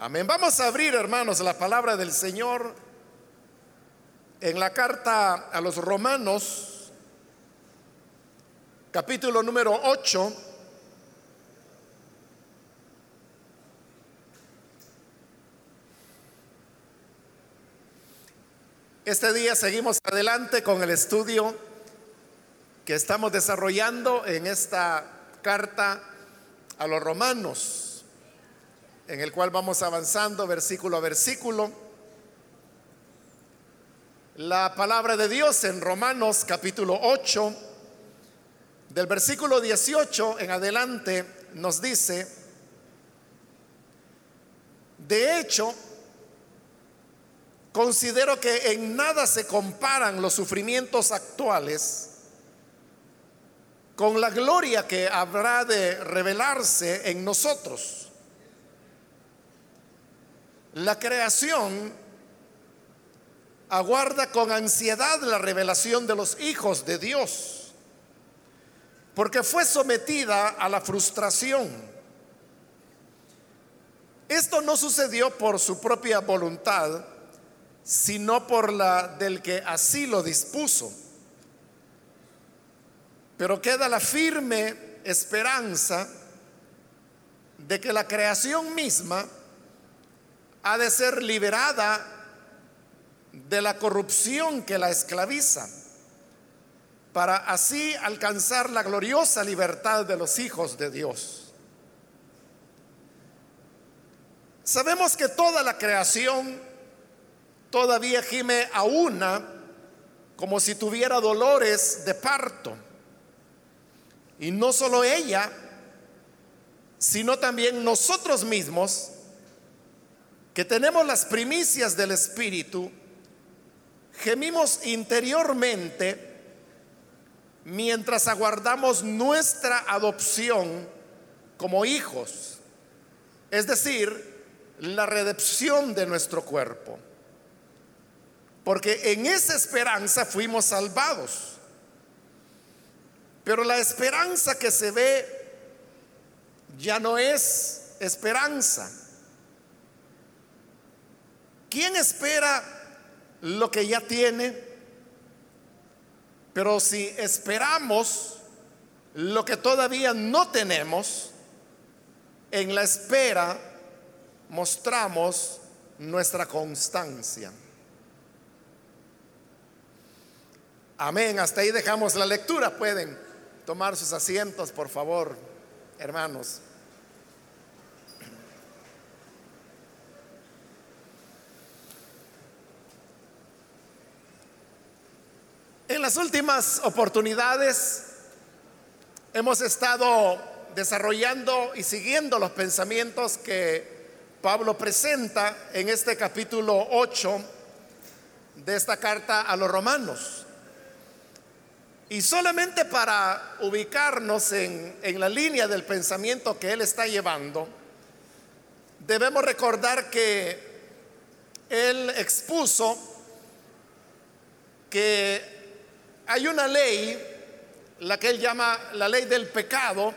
Amén. Vamos a abrir, hermanos, la palabra del Señor en la carta a los romanos, capítulo número 8. Este día seguimos adelante con el estudio que estamos desarrollando en esta carta a los romanos, en el cual vamos avanzando versículo a versículo. La palabra de Dios en Romanos capítulo 8, del versículo 18 en adelante, nos dice, de hecho, considero que en nada se comparan los sufrimientos actuales con la gloria que habrá de revelarse en nosotros. La creación aguarda con ansiedad la revelación de los hijos de Dios, porque fue sometida a la frustración. Esto no sucedió por su propia voluntad, sino por la del que así lo dispuso. Pero queda la firme esperanza de que la creación misma ha de ser liberada de la corrupción que la esclaviza, para así alcanzar la gloriosa libertad de los hijos de Dios. Sabemos que toda la creación todavía gime a una como si tuviera dolores de parto. Y no solo ella, sino también nosotros mismos, que tenemos las primicias del Espíritu, gemimos interiormente mientras aguardamos nuestra adopción como hijos, es decir, la redención de nuestro cuerpo porque en esa esperanza fuimos salvados. Pero la esperanza que se ve ya no es esperanza. ¿Quién espera lo que ya tiene? Pero si esperamos lo que todavía no tenemos, en la espera mostramos nuestra constancia. Amén. Hasta ahí dejamos la lectura. Pueden tomar sus asientos, por favor, hermanos. En las últimas oportunidades hemos estado desarrollando y siguiendo los pensamientos que Pablo presenta en este capítulo 8 de esta carta a los romanos. Y solamente para ubicarnos en, la línea del pensamiento que él está llevando, debemos recordar que él expuso que hay una ley, la que él llama la ley del pecado,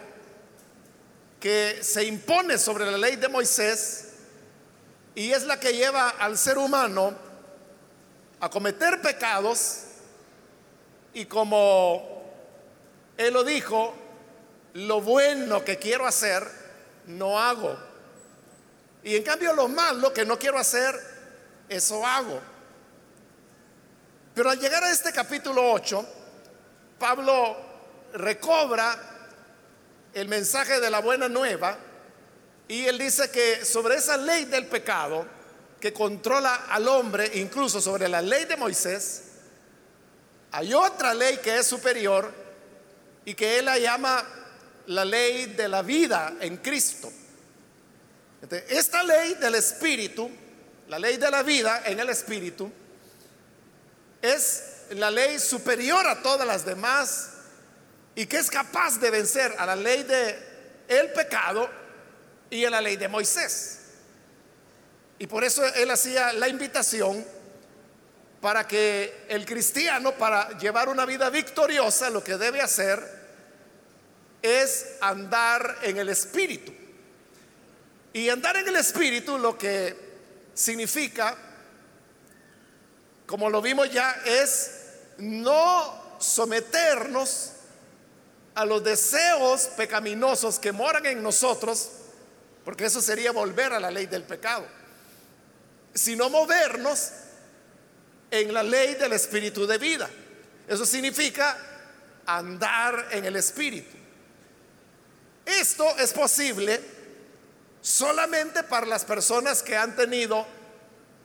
que se impone sobre la ley de Moisés y es la que lleva al ser humano a cometer pecados y como Él lo dijo, lo bueno que quiero hacer, no hago. Y en cambio lo malo que no quiero hacer, eso hago. Pero al llegar a este capítulo 8, Pablo recobra el mensaje de la buena nueva y él dice que sobre esa ley del pecado que controla al hombre, incluso sobre la ley de Moisés, hay otra ley que es superior y que él la llama la ley de la vida en Cristo. esta ley del Espíritu, la ley de la vida en el Espíritu, es la ley superior a todas las demás y que es capaz de vencer a la ley de el pecado y a la ley de Moisés. Y por eso él hacía la invitación para que el cristiano, para llevar una vida victoriosa, lo que debe hacer es andar en el Espíritu. Y andar en el Espíritu lo que significa, como lo vimos ya, es no someternos a los deseos pecaminosos que moran en nosotros, porque eso sería volver a la ley del pecado, sino movernos en la ley del espíritu de vida. Eso significa andar en el espíritu. Esto es posible solamente para las personas que han tenido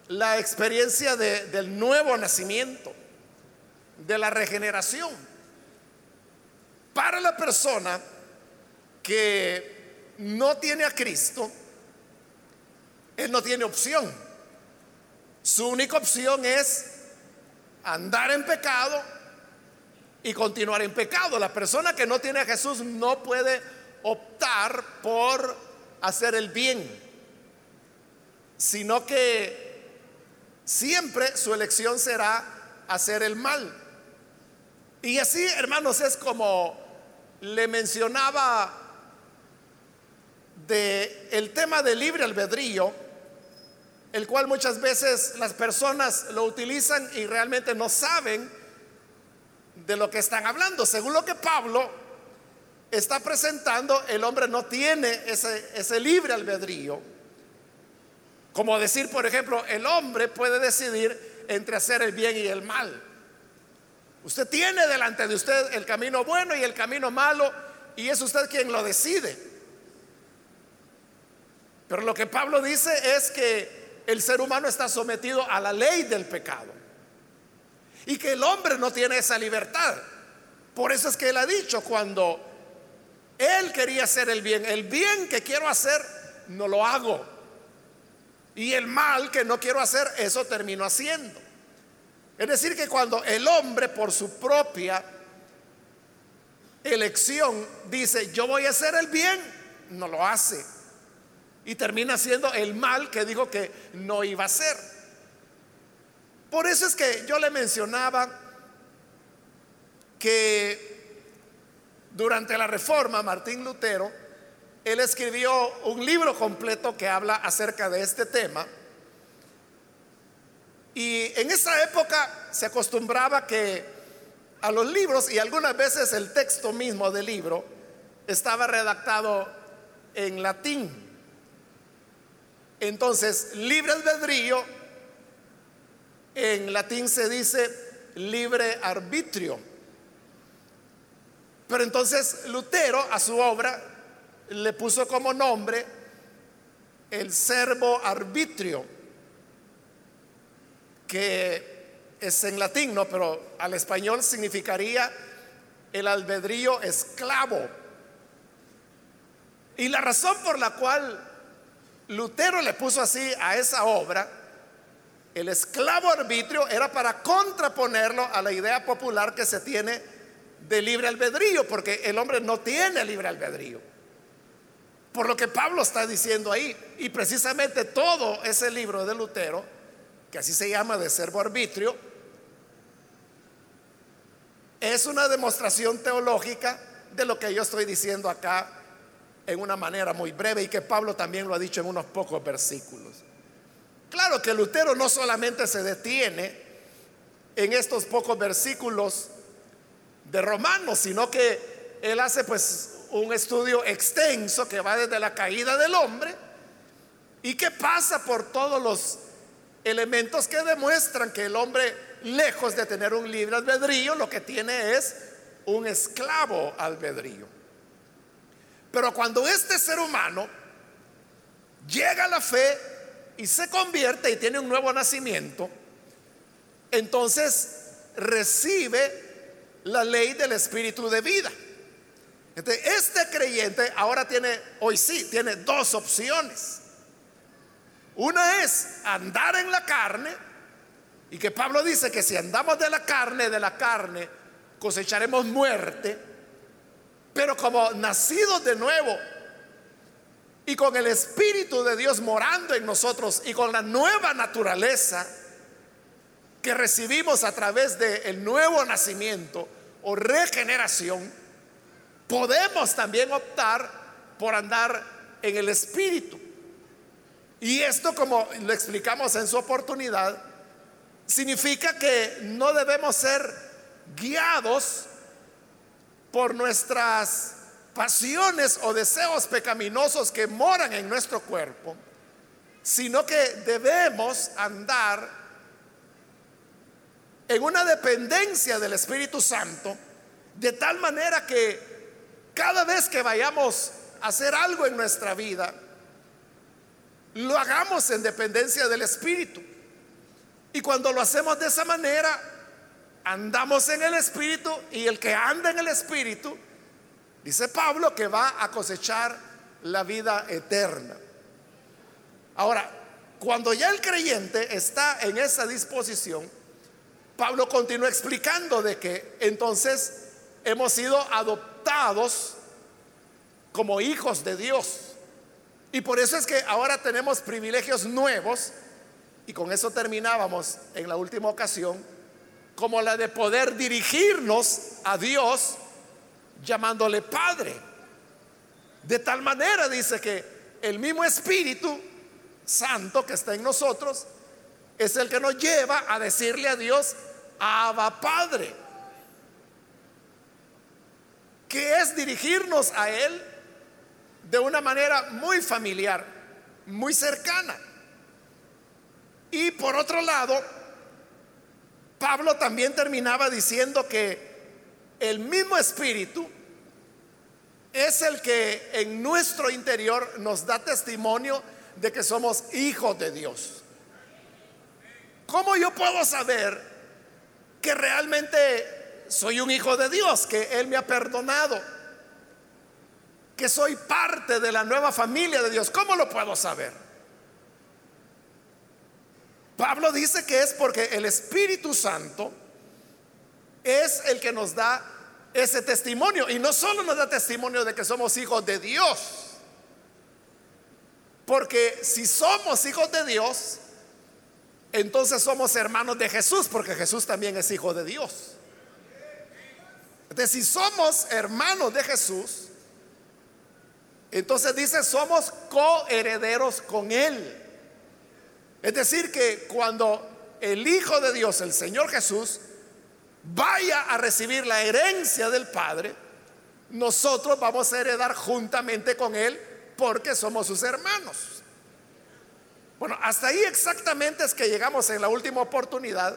la experiencia del nuevo nacimiento, de la regeneración. Para la persona que no tiene a Cristo, él no tiene opción. Su única opción es andar en pecado y continuar en pecado. La persona que no tiene a Jesús no puede optar por hacer el bien, sino que siempre su elección será hacer el mal. Y así, hermanos, es como le mencionaba de el tema del libre albedrío, el cual muchas veces las personas lo utilizan y realmente no saben de lo que están hablando. Según lo que Pablo está presentando, el hombre no tiene ese, ese libre albedrío. Como decir, por ejemplo, el hombre puede decidir entre hacer el bien y el mal. Usted tiene delante de usted el camino bueno y el camino malo y es usted quien lo decide. Pero lo que Pablo dice es que el ser humano está sometido a la ley del pecado y que el hombre no tiene esa libertad. Por eso es que él ha dicho cuando él quería hacer el bien, el bien que quiero hacer, no lo hago. Y el mal que no quiero hacer, eso termino haciendo. Es decir, que cuando el hombre por su propia elección dice, yo voy a hacer el bien, no lo hace. Y termina haciendo el mal que dijo que no iba a hacer. Por eso es que yo le mencionaba que durante la reforma Martín Lutero, él escribió un libro completo que habla acerca de este tema y en esa época se acostumbraba que a los libros y algunas veces el texto mismo del libro estaba redactado en latín. Entonces, libre albedrío, en latín se dice libre arbitrio. Pero entonces Lutero a su obra le puso como nombre el servo arbitrio que es en latín, ¿no? Pero al español significaría el albedrío esclavo. Y la razón por la cual Lutero le puso así a esa obra, el esclavo arbitrio, era para contraponerlo a la idea popular que se tiene de libre albedrío, porque el hombre no tiene libre albedrío. Por lo que Pablo está diciendo ahí, y precisamente todo ese libro de Lutero que así se llama de servo arbitrio, es una demostración teológica de lo que yo estoy diciendo acá en una manera muy breve y que Pablo también lo ha dicho en unos pocos versículos. Claro que Lutero no solamente se detiene en estos pocos versículos de Romanos, sino que él hace pues un estudio extenso que va desde la caída del hombre y que pasa por todos los elementos que demuestran que el hombre, lejos de tener un libre albedrío, lo que tiene es un esclavo albedrío. Pero cuando este ser humano llega a la fe y se convierte y tiene un nuevo nacimiento, entonces recibe la ley del espíritu de vida. Este creyente ahora tiene, hoy sí, tiene dos opciones. Una es andar en la carne, y que Pablo dice que si andamos de la carne, de la carne, cosecharemos muerte, pero como nacidos de nuevo y con el Espíritu de Dios morando en nosotros y con la nueva naturaleza que recibimos a través del nuevo nacimiento o regeneración, podemos también optar por andar en el Espíritu. Y esto, como lo explicamos en su oportunidad, significa que no debemos ser guiados por nuestras pasiones o deseos pecaminosos que moran en nuestro cuerpo, sino que debemos andar en una dependencia del Espíritu Santo, de tal manera que cada vez que vayamos a hacer algo en nuestra vida, lo hagamos en dependencia del Espíritu. Y cuando lo hacemos de esa manera, andamos en el Espíritu y el que anda en el Espíritu, dice Pablo, que va a cosechar la vida eterna. Ahora, cuando ya el creyente está en esa disposición, Pablo continúa explicando de que entonces hemos sido adoptados como hijos de Dios. Y por eso es que ahora tenemos privilegios nuevos, y con eso terminábamos en la última ocasión, como la de poder dirigirnos a Dios llamándole Padre. De tal manera dice que el mismo Espíritu Santo que está en nosotros es el que nos lleva a decirle a Dios, Abba Padre, que es dirigirnos a Él de una manera muy familiar, muy cercana. Y por otro lado, Pablo también terminaba diciendo que el mismo espíritu es el que en nuestro interior nos da testimonio de que somos hijos de Dios. ¿Cómo yo puedo saber que realmente soy un hijo de Dios, que Él me ha perdonado? que soy parte de la nueva familia de Dios. ¿Cómo lo puedo saber? Pablo dice que es porque el Espíritu Santo es el que nos da ese testimonio. Y no solo nos da testimonio de que somos hijos de Dios, porque si somos hijos de Dios, entonces somos hermanos de Jesús, porque Jesús también es hijo de Dios. Si somos hermanos de Jesús, entonces dice, somos coherederos con Él. Es decir, que cuando el Hijo de Dios, el Señor Jesús, vaya a recibir la herencia del Padre, nosotros vamos a heredar juntamente con Él porque somos sus hermanos. Bueno, hasta ahí exactamente es que llegamos en la última oportunidad.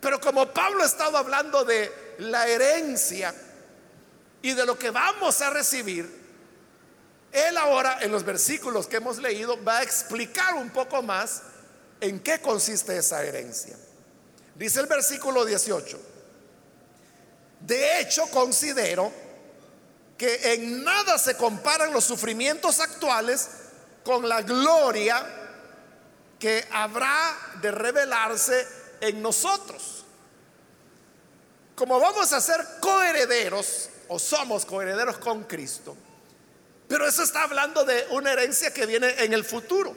Pero como Pablo ha estado hablando de la herencia y de lo que vamos a recibir, él ahora, en los versículos que hemos leído, va a explicar un poco más en qué consiste esa herencia. Dice el versículo 18, de hecho considero que en nada se comparan los sufrimientos actuales con la gloria que habrá de revelarse en nosotros. Como vamos a ser coherederos o somos coherederos con Cristo, pero eso está hablando de una herencia que viene en el futuro.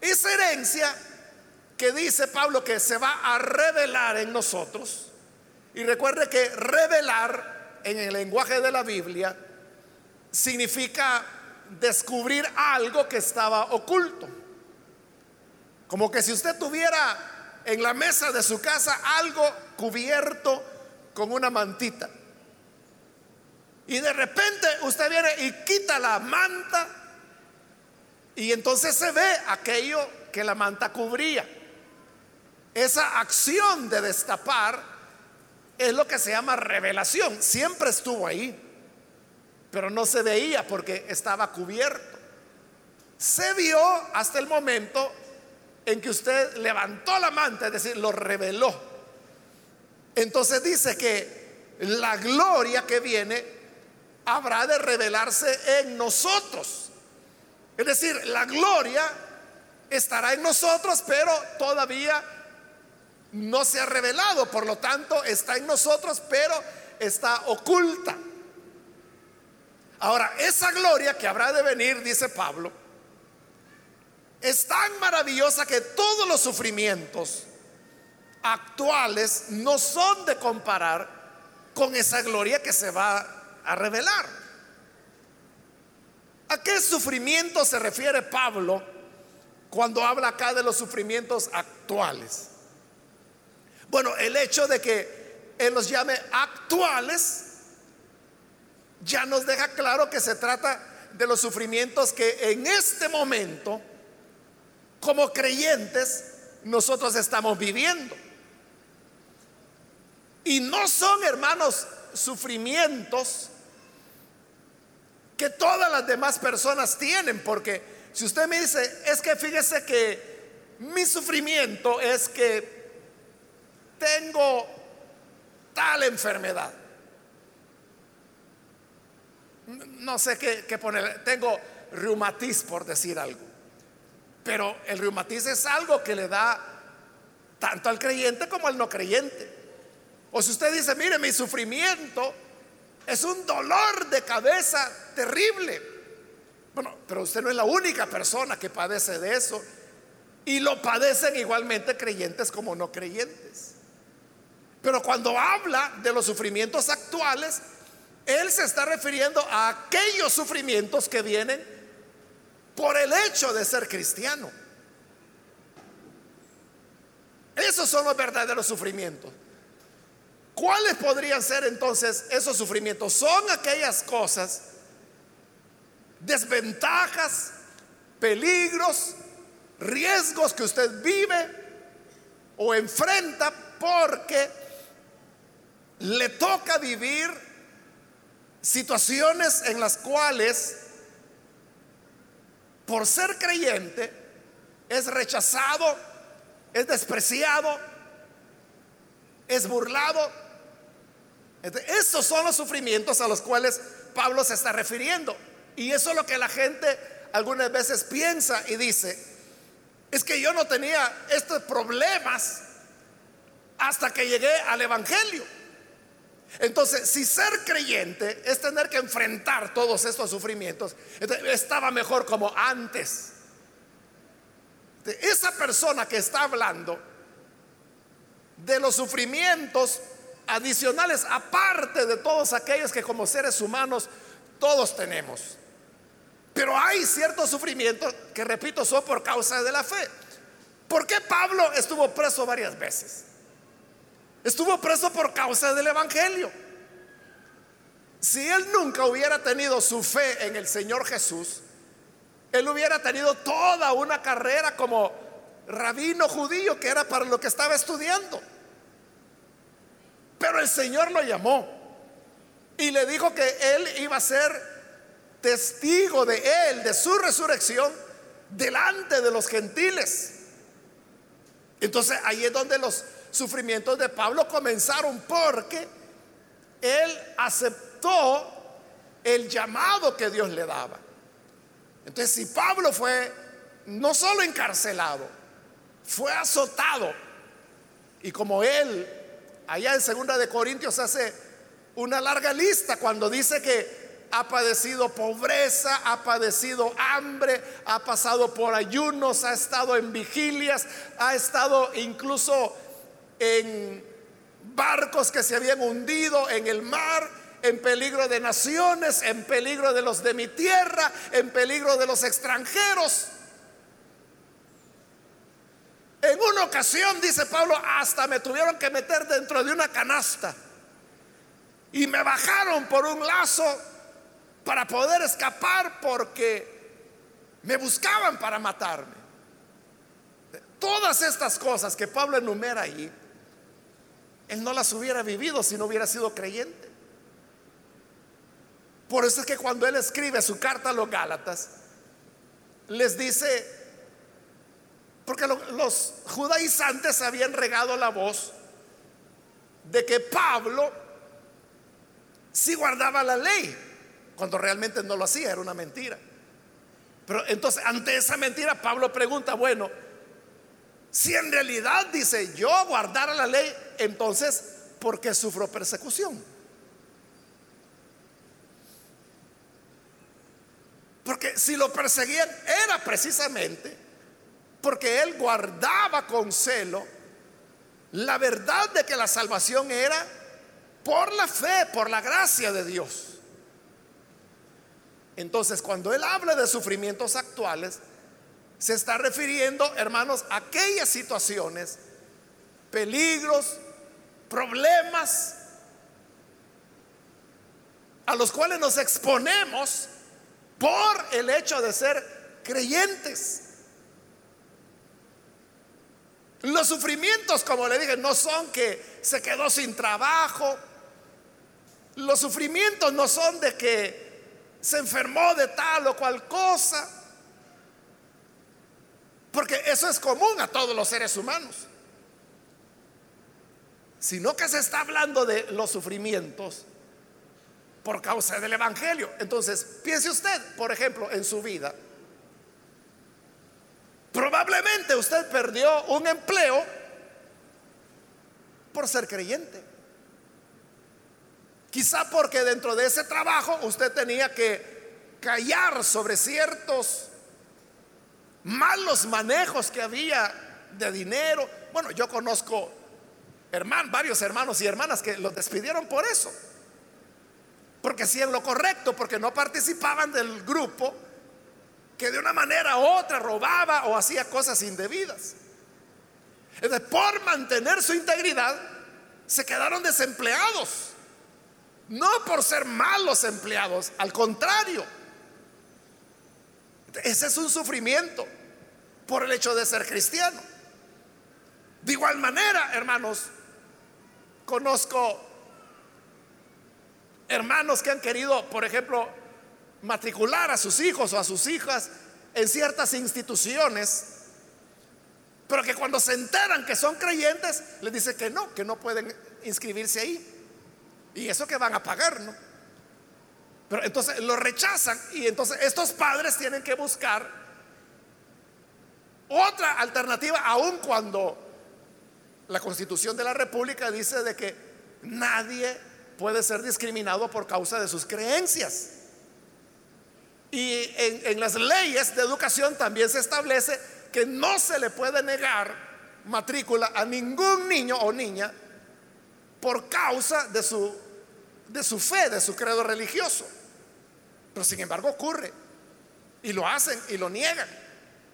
Esa herencia que dice Pablo que se va a revelar en nosotros, y recuerde que revelar en el lenguaje de la Biblia significa descubrir algo que estaba oculto. Como que si usted tuviera en la mesa de su casa algo cubierto con una mantita. Y de repente usted viene y quita la manta y entonces se ve aquello que la manta cubría. Esa acción de destapar es lo que se llama revelación. Siempre estuvo ahí, pero no se veía porque estaba cubierto. Se vio hasta el momento en que usted levantó la manta, es decir, lo reveló. Entonces dice que la gloria que viene habrá de revelarse en nosotros. Es decir, la gloria estará en nosotros, pero todavía no se ha revelado. Por lo tanto, está en nosotros, pero está oculta. Ahora, esa gloria que habrá de venir, dice Pablo, es tan maravillosa que todos los sufrimientos actuales no son de comparar con esa gloria que se va a revelar. ¿A qué sufrimiento se refiere Pablo cuando habla acá de los sufrimientos actuales? Bueno, el hecho de que Él los llame actuales ya nos deja claro que se trata de los sufrimientos que en este momento, como creyentes, nosotros estamos viviendo. Y no son, hermanos, sufrimientos que todas las demás personas tienen, porque si usted me dice, es que fíjese que mi sufrimiento es que tengo tal enfermedad. No sé qué, poner, tengo reumatiz por decir algo. Pero el reumatiz es algo que le da tanto al creyente como al no creyente. O si usted dice, mire, mi sufrimiento es un dolor de cabeza terrible. Bueno, pero usted no es la única persona que padece de eso. Y lo padecen igualmente creyentes como no creyentes. Pero cuando habla de los sufrimientos actuales, él se está refiriendo a aquellos sufrimientos que vienen por el hecho de ser cristiano. Esos son los verdaderos sufrimientos. ¿Cuáles podrían ser entonces esos sufrimientos? Son aquellas cosas, desventajas, peligros, riesgos que usted vive o enfrenta porque le toca vivir situaciones en las cuales, por ser creyente, es rechazado, es despreciado, es burlado. Esos son los sufrimientos a los cuales Pablo se está refiriendo. Y eso es lo que la gente algunas veces piensa y dice, es que yo no tenía estos problemas hasta que llegué al Evangelio. Entonces, si ser creyente es tener que enfrentar todos estos sufrimientos, estaba mejor como antes. Esa persona que está hablando de los sufrimientos adicionales, aparte de todos aquellos que como seres humanos todos tenemos. Pero hay ciertos sufrimientos que, repito, son por causa de la fe. ¿Por qué Pablo estuvo preso varias veces? Estuvo preso por causa del Evangelio. Si él nunca hubiera tenido su fe en el Señor Jesús, él hubiera tenido toda una carrera como rabino judío que era para lo que estaba estudiando. Pero el Señor lo llamó y le dijo que él iba a ser testigo de él, de su resurrección, delante de los gentiles. Entonces ahí es donde los sufrimientos de Pablo comenzaron porque él aceptó el llamado que Dios le daba. Entonces, si Pablo fue no solo encarcelado, fue azotado, y como él, allá en segunda de Corintios hace una larga lista cuando dice que ha padecido pobreza, ha padecido hambre, ha pasado por ayunos, ha estado en vigilias, ha estado incluso en barcos que se habían hundido en el mar, en peligro de naciones, en peligro de los de mi tierra, en peligro de los extranjeros. En una ocasión, dice Pablo, hasta me tuvieron que meter dentro de una canasta y me bajaron por un lazo para poder escapar porque me buscaban para matarme. Todas estas cosas que Pablo enumera ahí él no las hubiera vivido si no hubiera sido creyente. Por eso es que cuando él escribe su carta a los Gálatas, les dice, porque los judaizantes habían regado la voz de que Pablo sí guardaba la ley, cuando realmente no lo hacía, era una mentira. Pero entonces, ante esa mentira, Pablo pregunta, bueno, si en realidad dice yo guardara la ley, entonces, ¿por qué sufro persecución? Porque si lo perseguían era precisamente porque él guardaba con celo la verdad de que la salvación era por la fe, por la gracia de Dios. Entonces, cuando él habla de sufrimientos actuales, se está refiriendo, hermanos, a aquellas situaciones, peligros, problemas a los cuales nos exponemos por el hecho de ser creyentes. Los sufrimientos, como le dije, no son que se quedó sin trabajo. Los sufrimientos no son de que se enfermó de tal o cual cosa. Porque eso es común a todos los seres humanos. Sino que se está hablando de los sufrimientos por causa del Evangelio. Entonces, piense usted, por ejemplo, en su vida. Probablemente usted perdió un empleo por ser creyente. Quizá porque dentro de ese trabajo usted tenía que callar sobre ciertos malos manejos que había de dinero. Bueno, yo conozco hermanos, varios hermanos y hermanas que los despidieron por eso porque hacían lo correcto, porque no participaban del grupo que de una manera u otra robaba o hacía cosas indebidas. Entonces, por mantener su integridad, se quedaron desempleados. No por ser malos empleados, al contrario. Ese es un sufrimiento por el hecho de ser cristiano. De igual manera, hermanos, conozco hermanos que han querido, por ejemplo, matricular a sus hijos o a sus hijas en ciertas instituciones, pero que cuando se enteran que son creyentes, les dice que no, que no pueden inscribirse ahí. Y eso que van a pagar, ¿no? Pero entonces lo rechazan y entonces estos padres tienen que buscar otra alternativa, aun cuando la constitución de la República dice de que nadie puede ser discriminado por causa de sus creencias. Y en, las leyes de educación también se establece que no se le puede negar matrícula a ningún niño o niña por causa de su, de su fe, de su credo religioso. Pero sin embargo ocurre. Y lo hacen y lo niegan.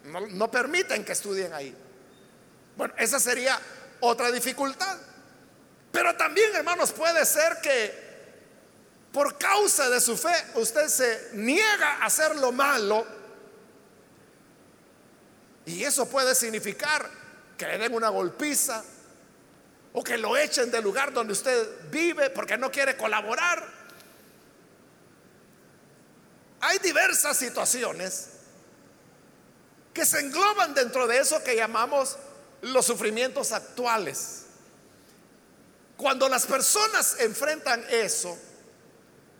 No, no permiten que estudien ahí. Bueno, esa sería otra dificultad. Pero también, hermanos, puede ser que por causa de su fe usted se niega a hacer lo malo. Y eso puede significar que le den una golpiza o que lo echen del lugar donde usted vive porque no quiere colaborar. Hay diversas situaciones que se engloban dentro de eso que llamamos los sufrimientos actuales. Cuando las personas enfrentan eso,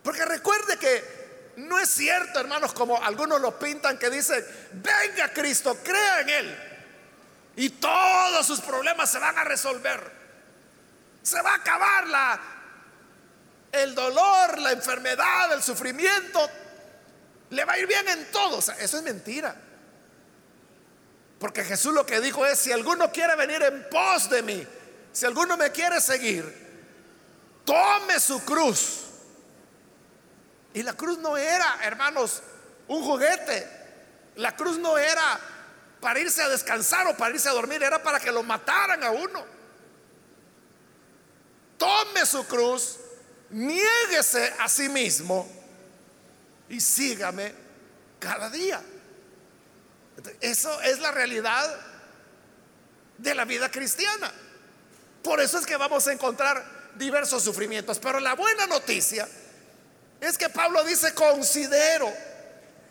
porque recuerde que no es cierto, hermanos, como algunos lo pintan, que dicen, venga Cristo, crea en Él, y todos sus problemas se van a resolver. Se va a acabar la, el dolor, la enfermedad, el sufrimiento. Le va a ir bien en todo. eso es mentira. Porque Jesús lo que dijo es, si alguno quiere venir en pos de mí, si alguno me quiere seguir, tome su cruz. Y la cruz no era, hermanos, un juguete. La cruz no era para irse a descansar o para irse a dormir, era para que lo mataran a uno. Tome su cruz, niéguese a sí mismo y sígame cada día. Eso es la realidad de la vida cristiana. Por eso es que vamos a encontrar diversos sufrimientos. Pero la buena noticia es que Pablo dice, considero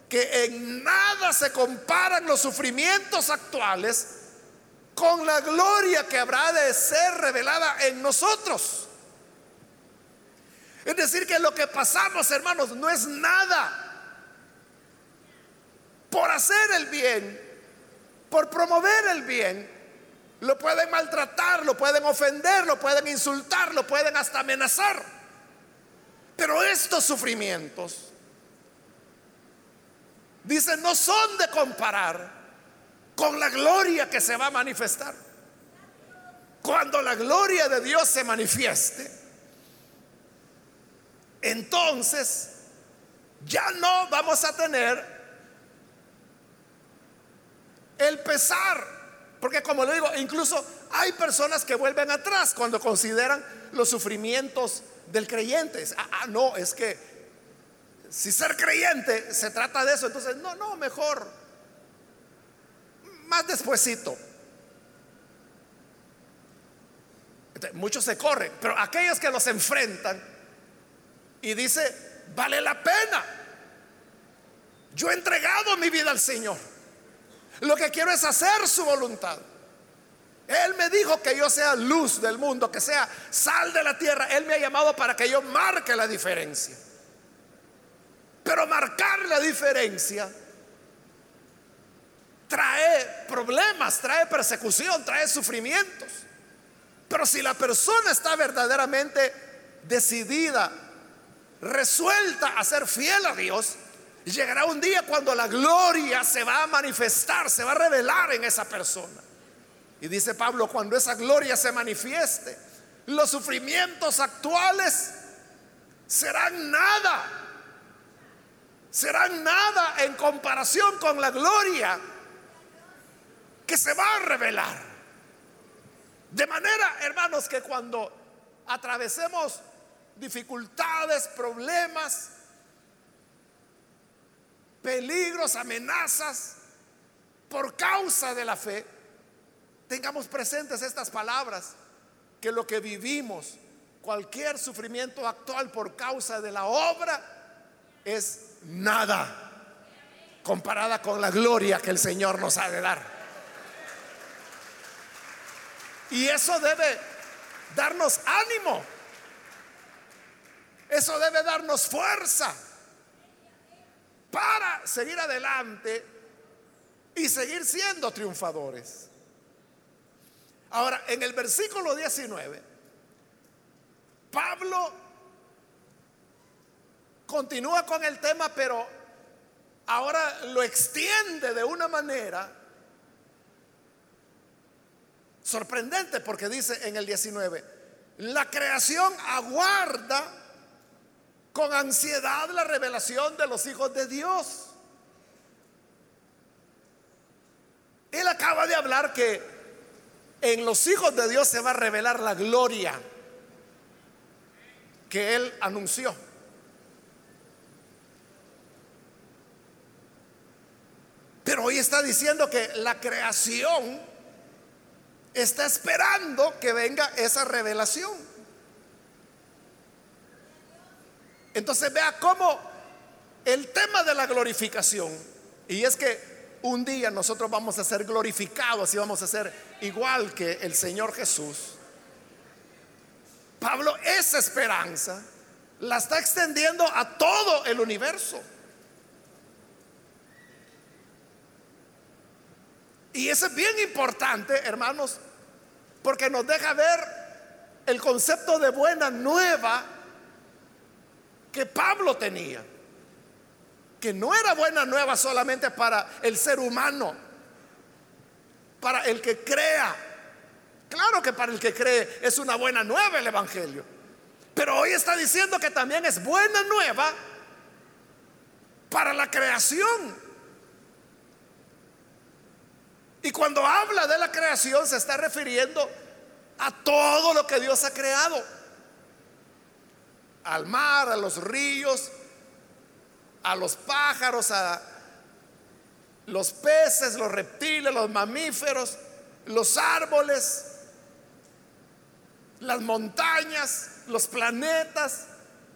que en nada se comparan los sufrimientos actuales con la gloria que habrá de ser revelada en nosotros. Es decir, que lo que pasamos, hermanos, no es nada por hacer el bien, por promover el bien, lo pueden maltratar, lo pueden ofender, lo pueden insultar, lo pueden hasta amenazar. Pero estos sufrimientos, dicen, no son de comparar con la gloria que se va a manifestar. Cuando la gloria de Dios se manifieste, entonces ya no vamos a tener el pesar. Porque como le digo, incluso hay personas que vuelven atrás cuando consideran los sufrimientos del creyente. Ah, ah, no, es que si ser creyente se trata de eso, entonces no, no, mejor, más despuesito. muchos se corren, pero aquellos que los enfrentan y dice, vale la pena. Yo he entregado mi vida al Señor. Lo que quiero es hacer su voluntad. Él me dijo que yo sea luz del mundo, que sea sal de la tierra. Él me ha llamado para que yo marque la diferencia. Pero marcar la diferencia trae problemas, trae persecución, trae sufrimientos. Pero si la persona está verdaderamente decidida, resuelta a ser fiel a Dios, Llegará un día cuando la gloria se va a manifestar, se va a revelar en esa persona. Y dice Pablo, cuando esa gloria se manifieste, los sufrimientos actuales serán nada. Serán nada en comparación con la gloria que se va a revelar. De manera, hermanos, que cuando atravesemos dificultades, problemas, peligros, amenazas por causa de la fe, tengamos presentes estas palabras, que lo que vivimos, cualquier sufrimiento actual por causa de la obra, es nada comparada con la gloria que el Señor nos ha de dar. Y eso debe darnos ánimo. Eso debe darnos fuerza para seguir adelante y seguir siendo triunfadores. Ahora, en el versículo 19, Pablo continúa con el tema, pero ahora lo extiende de una manera sorprendente, porque dice en el 19, la creación aguarda con ansiedad la revelación de los hijos de Dios. Él acaba de hablar que en los hijos de Dios se va a revelar la gloria que él anunció. Pero hoy está diciendo que la creación está esperando que venga esa revelación. Entonces vea cómo el tema de la glorificación, y es que un día nosotros vamos a ser glorificados y vamos a ser igual que el Señor Jesús. Pablo esa esperanza la está extendiendo a todo el universo. Y eso es bien importante, hermanos, porque nos deja ver el concepto de buena nueva que Pablo tenía, que no era buena nueva solamente para el ser humano, para el que crea. Claro que para el que cree es una buena nueva el Evangelio, pero hoy está diciendo que también es buena nueva para la creación. Y cuando habla de la creación se está refiriendo a todo lo que Dios ha creado al mar, a los ríos, a los pájaros, a los peces, los reptiles, los mamíferos, los árboles, las montañas, los planetas,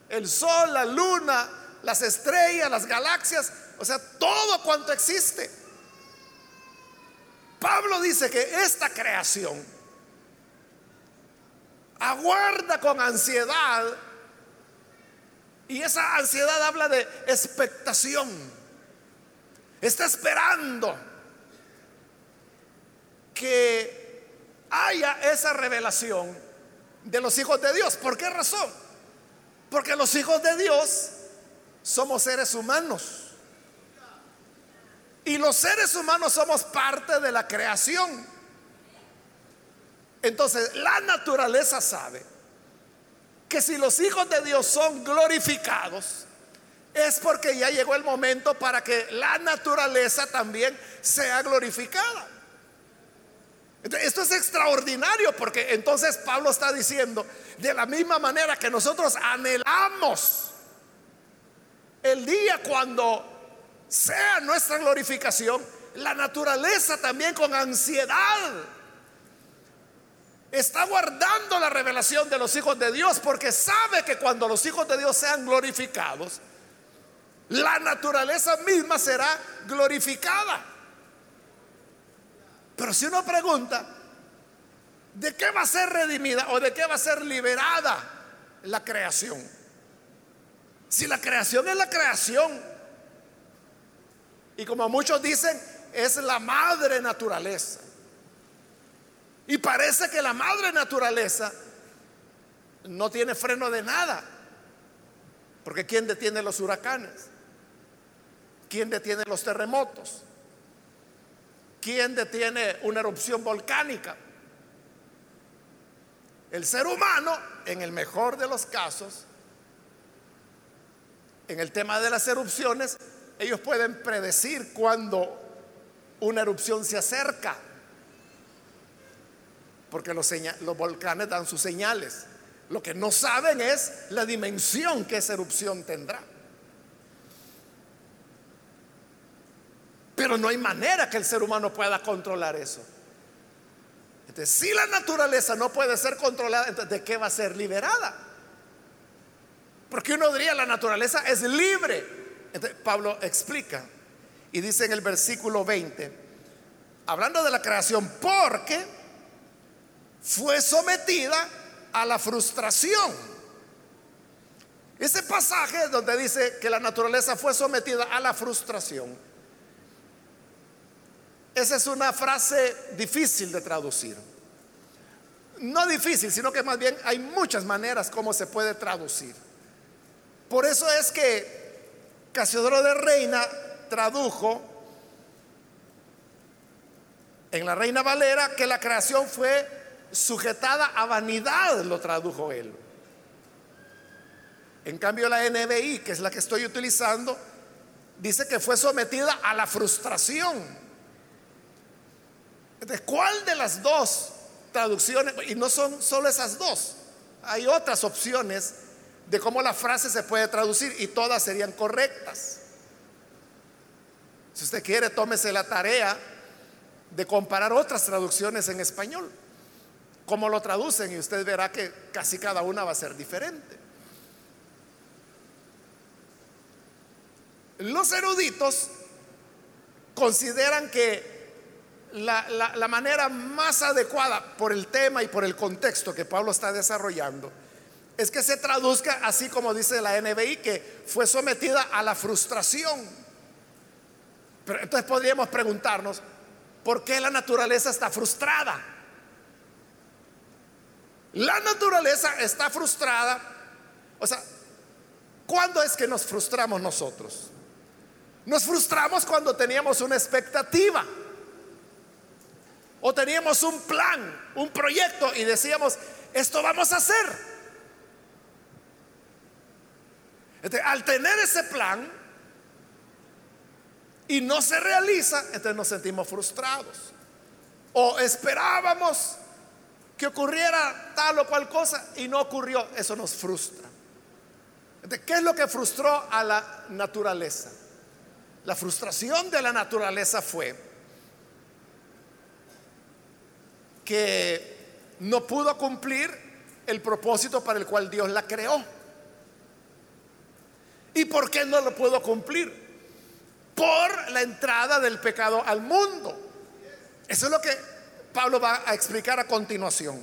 el sol, la luna, las estrellas, las galaxias, o sea, todo cuanto existe. Pablo dice que esta creación aguarda con ansiedad y esa ansiedad habla de expectación. Está esperando que haya esa revelación de los hijos de Dios. ¿Por qué razón? Porque los hijos de Dios somos seres humanos. Y los seres humanos somos parte de la creación. Entonces, la naturaleza sabe que si los hijos de Dios son glorificados, es porque ya llegó el momento para que la naturaleza también sea glorificada. Esto es extraordinario porque entonces Pablo está diciendo, de la misma manera que nosotros anhelamos el día cuando sea nuestra glorificación, la naturaleza también con ansiedad está guardando la revelación de los hijos de Dios porque sabe que cuando los hijos de Dios sean glorificados, la naturaleza misma será glorificada. Pero si uno pregunta, ¿de qué va a ser redimida o de qué va a ser liberada la creación? Si la creación es la creación, y como muchos dicen, es la madre naturaleza. Y parece que la madre naturaleza no tiene freno de nada. Porque ¿quién detiene los huracanes? ¿Quién detiene los terremotos? ¿Quién detiene una erupción volcánica? El ser humano, en el mejor de los casos, en el tema de las erupciones, ellos pueden predecir cuando una erupción se acerca, porque los, volcanes dan sus señales. Lo que no saben es la dimensión que esa erupción tendrá. Pero no hay manera que el ser humano pueda controlar eso. Entonces, si la naturaleza no puede ser controlada, entonces ¿de qué va a ser liberada? Porque uno diría, la naturaleza es libre. Pablo explica y dice en el versículo 20, hablando de la creación, porque fue sometida a la frustración. Ese pasaje donde dice que la naturaleza fue sometida a la frustración esa es una frase difícil de traducir. No difícil, sino que más bien hay muchas maneras como se puede traducir. Por eso es que Casiodoro de Reina tradujo en la Reina Valera que la creación fue sujetada a vanidad, lo tradujo él. En cambio la NBI, que es la que estoy utilizando, dice que fue sometida a la frustración. Entonces, ¿cuál de las dos traducciones? Y no son solo esas dos, hay otras opciones de cómo la frase se puede traducir y todas serían correctas. Si usted quiere, tómese la tarea de comparar otras traducciones en español, cómo lo traducen y usted verá que casi cada una va a ser diferente. Los eruditos consideran que la, manera más adecuada por el tema y por el contexto que Pablo está desarrollando es que se traduzca así como dice la NBI, que fue sometida a la frustración. Pero entonces podríamos preguntarnos, ¿por qué la naturaleza está frustrada? La naturaleza está frustrada. O sea, ¿cuándo es que nos frustramos nosotros? Nos frustramos cuando teníamos una expectativa. O teníamos un plan, un proyecto y decíamos, esto vamos a hacer. al tener ese plan y no se realiza, entonces nos sentimos frustrados. O esperábamos que ocurriera tal o cual cosa y no ocurrió, eso nos frustra. ¿Qué es lo que frustró a la naturaleza? La frustración de la naturaleza fue que no pudo cumplir el propósito para el cual Dios la creó. ¿Y por qué no lo pudo cumplir? Por la entrada del pecado al mundo. Eso es lo que Pablo va a explicar a continuación.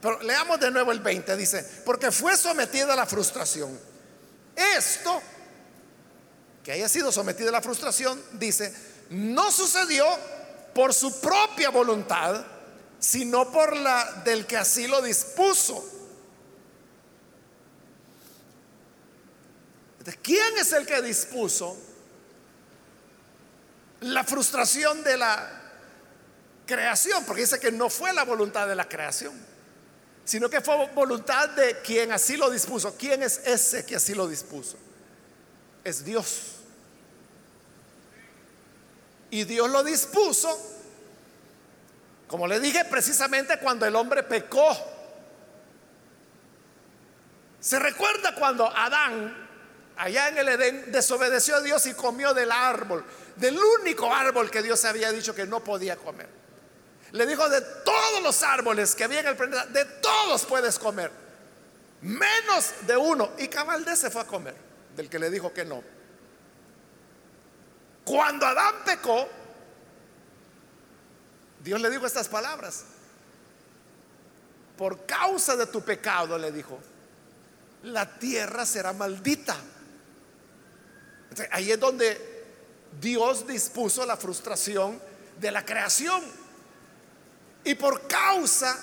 Pero leamos de nuevo el 20, dice, porque fue sometida a la frustración. Esto, que haya sido sometida a la frustración, dice, no sucedió por su propia voluntad, sino por la del que así lo dispuso. ¿Quién es el que dispuso la frustración de la creación? Porque dice que no fue la voluntad de la creación, sino que fue voluntad de quien así lo dispuso. ¿Quién es ese que así lo dispuso? es Dios. Y Dios lo dispuso, como le dije, precisamente cuando el hombre pecó. Se recuerda cuando Adán, allá en el Edén, desobedeció a Dios y comió del árbol, del único árbol que Dios había dicho que no podía comer. Le dijo, de todos los árboles que había en el planeta, de todos puedes comer, menos de uno. Y Cabaldé se fue a comer, del que le dijo que no. Cuando Adán pecó, Dios le dijo estas palabras. Por causa de tu pecado, le dijo, la tierra será maldita. ahí es donde Dios dispuso la frustración de la creación. Y por causa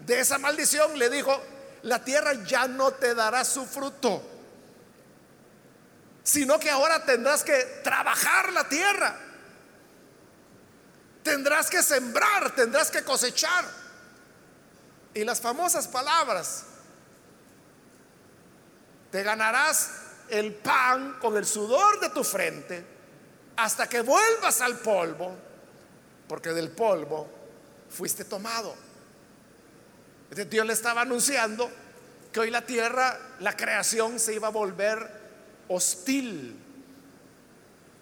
de esa maldición le dijo, la tierra ya no te dará su fruto sino que ahora tendrás que trabajar la tierra. Tendrás que sembrar, tendrás que cosechar. Y las famosas palabras, te ganarás el pan con el sudor de tu frente hasta que vuelvas al polvo, porque del polvo fuiste tomado. Dios le estaba anunciando que hoy la tierra, la creación se iba a volver hostil.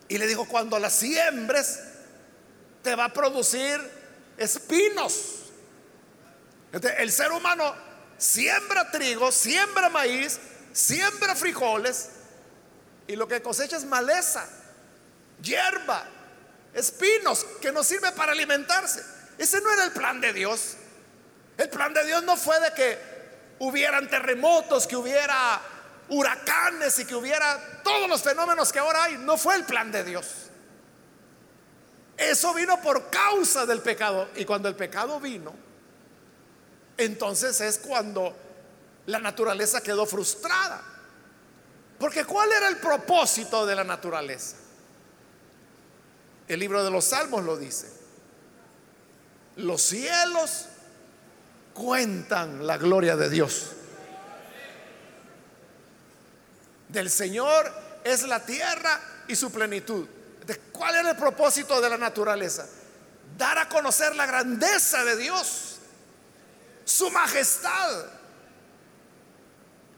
Y le dijo, cuando la siembres, te va a producir espinos. el ser humano siembra trigo, siembra maíz, siembra frijoles, y lo que cosecha es maleza, hierba, espinos, que no sirve para alimentarse. Ese no era el plan de Dios. El plan de Dios no fue de que hubieran terremotos, que hubiera huracanes y que hubiera todos los fenómenos que ahora hay. No fue el plan de Dios. Eso vino por causa del pecado. Y cuando el pecado vino, entonces es cuando la naturaleza quedó frustrada. Porque ¿cuál era el propósito de la naturaleza? El libro de los Salmos lo dice. Los cielos cuentan la gloria de Dios del Señor es la tierra y su plenitud. ¿De ¿Cuál era el propósito de la naturaleza? Dar a conocer la grandeza de Dios, su majestad.